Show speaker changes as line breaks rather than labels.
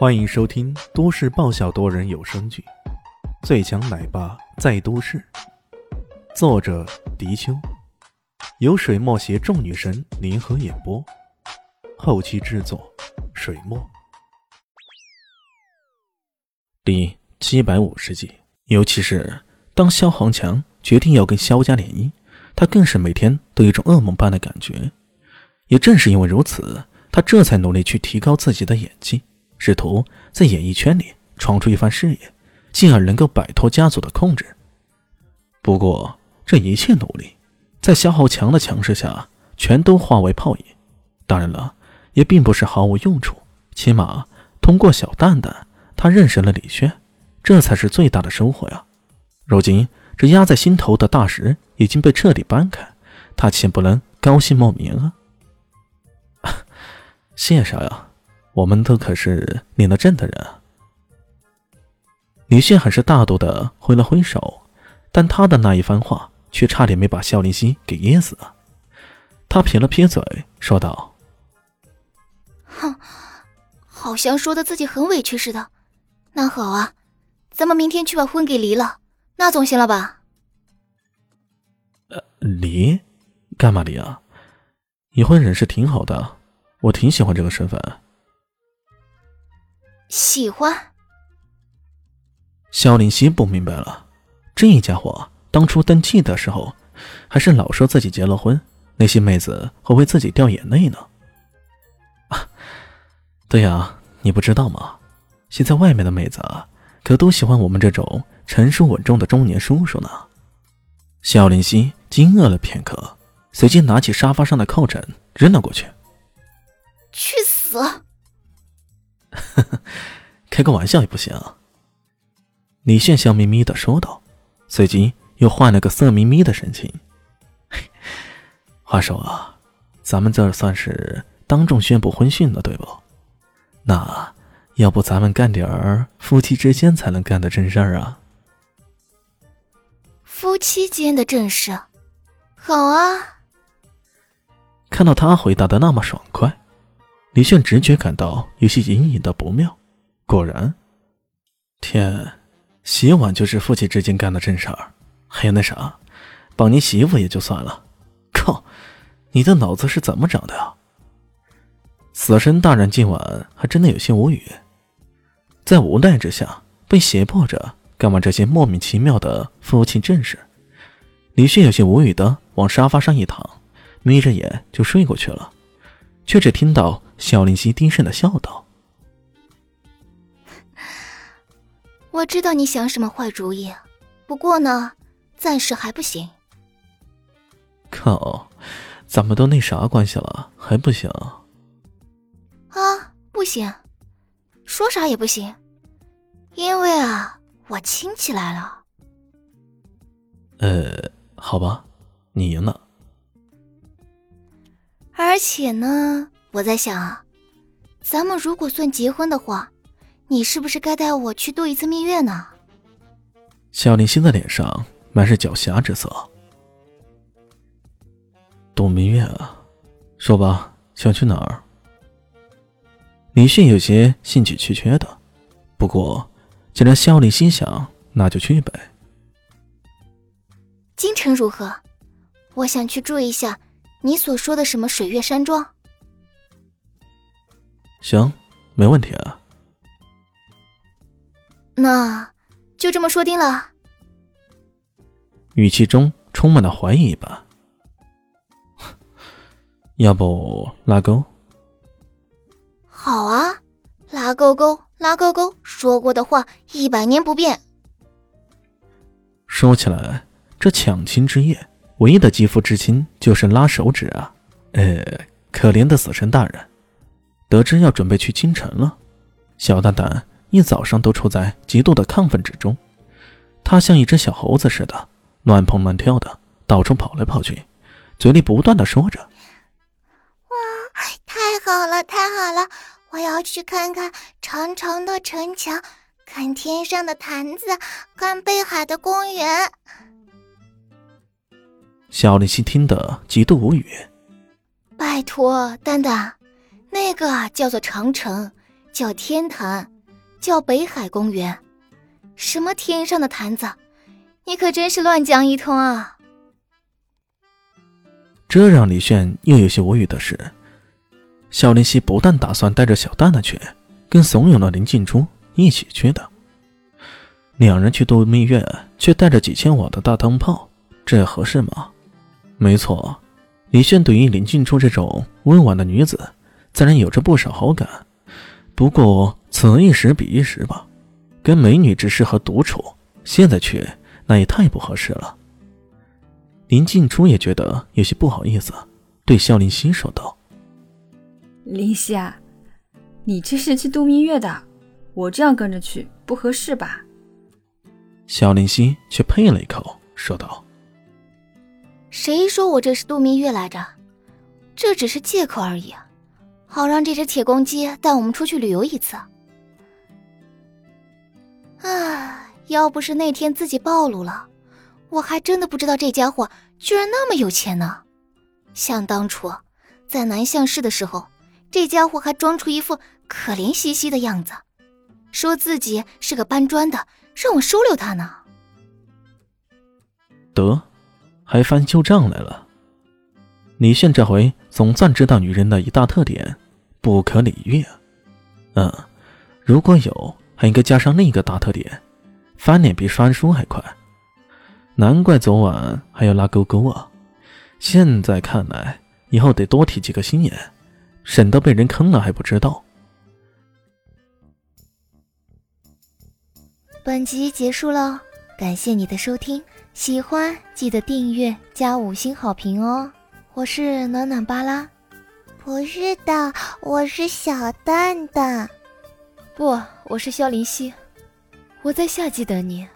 欢迎收听都市爆笑多人有声剧《最强奶爸在都市》，作者：迪秋，由水墨携众女神联合演播，后期制作：水墨。第七百五十集，尤其是当萧煌强决定要跟萧家联姻，他更是每天都有一种噩梦般的感觉。也正是因为如此，他这才努力去提高自己的演技。试图在演艺圈里闯出一番事业，进而能够摆脱家族的控制。不过，这一切努力在肖浩强的强势下，全都化为泡影。当然了，也并不是毫无用处。起码通过小蛋蛋，他认识了李炫，这才是最大的收获呀。如今，这压在心头的大石已经被彻底搬开，他岂不能高兴莫名啊？谢啥呀？我们都可是领了证的人。李炫很是大度的挥了挥手，但他的那一番话却差点没把肖林熙给噎死了。他撇了撇嘴，说道：“
哼，好像说的自己很委屈似的。那好啊，咱们明天去把婚给离了，那总行了吧？”“
呃，离？干嘛离啊？已婚人士挺好的，我挺喜欢这个身份。”
喜欢。
肖林熙不明白了，这家伙当初登记的时候，还是老说自己结了婚，那些妹子会为自己掉眼泪呢。啊，对呀，你不知道吗？现在外面的妹子啊，可都喜欢我们这种成熟稳重的中年叔叔呢。肖林熙惊愕了片刻，随即拿起沙发上的靠枕扔了过去。
去死！
开个玩笑也不行。李炫笑眯眯的说道，随即又换了个色眯眯的神情。话说啊，咱们这算是当众宣布婚讯了，对不？那要不咱们干点儿夫妻之间才能干的正事儿啊？
夫妻间的正事，好啊。
看到他回答的那么爽快。李炫直觉感到有些隐隐的不妙，果然，天，洗碗就是夫妻之间干的正事儿，还有那啥，帮你洗衣服也就算了，靠，你的脑子是怎么长的啊？死神大人今晚还真的有些无语，在无奈之下被胁迫着干完这些莫名其妙的夫妻正事，李旭有些无语的往沙发上一躺，眯着眼就睡过去了。却只听到小林夕低声的笑道：“
我知道你想什么坏主意，不过呢，暂时还不行。”
靠，咱们都那啥关系了，还不行？
啊，不行，说啥也不行，因为啊，我亲起来了。
呃，好吧，你赢了。
而且呢，我在想啊，咱们如果算结婚的话，你是不是该带我去度一次蜜月呢？
夏林心的脸上满是狡黠之色。度蜜月啊，说吧，想去哪儿？李迅有些兴趣缺缺的，不过既然萧林心想，那就去呗。
京城如何？我想去住一下。你所说的什么水月山庄？
行，没问题啊。
那就这么说定了。
语气中充满了怀疑吧。要不拉钩？
好啊，拉勾勾，拉勾勾，说过的话一百年不变。
说起来，这抢亲之夜。唯一的肌肤之亲就是拉手指啊！呃，可怜的死神大人，得知要准备去京城了，小蛋蛋一早上都处在极度的亢奋之中。他像一只小猴子似的，乱蹦乱跳的，到处跑来跑去，嘴里不断的说着：“
哇，太好了，太好了！我要去看看长长的城墙，看天上的坛子，看北海的公园。”
小林夕听得极度无语。
拜托，蛋蛋，那个叫做长城，叫天坛，叫北海公园，什么天上的坛子？你可真是乱讲一通啊！
这让李炫又有些无语的是，肖林熙不但打算带着小蛋蛋去，跟怂恿了林静初一起去的。两人去度蜜月，却带着几千瓦的大灯泡，这合适吗？没错，李炫对于林静初这种温婉的女子，自然有着不少好感。不过此一时彼一时吧，跟美女只适合独处，现在去那也太不合适了。林静初也觉得有些不好意思，对肖林熙说道：“
林夕啊，你这是去度蜜月的，我这样跟着去不合适吧？”
肖林熙却呸了一口，说道：“
谁说我这是度蜜月来着？这只是借口而已，好让这只铁公鸡带我们出去旅游一次。啊，啊要不是那天自己暴露了。”我还真的不知道这家伙居然那么有钱呢。想当初在南向市的时候，这家伙还装出一副可怜兮兮的样子，说自己是个搬砖的，让我收留他呢。
得，还翻旧账来了。李现这回总算知道女人的一大特点：不可理喻。嗯，如果有，还应该加上另一个大特点：翻脸比翻书还快。难怪昨晚还要拉勾勾啊！现在看来，以后得多提几个心眼，省得被人坑了还不知道。
本集结束了，感谢你的收听，喜欢记得订阅加五星好评哦！我是暖暖巴拉，
不是的，我是小蛋蛋，
不，我是萧林熙，我在夏季等你。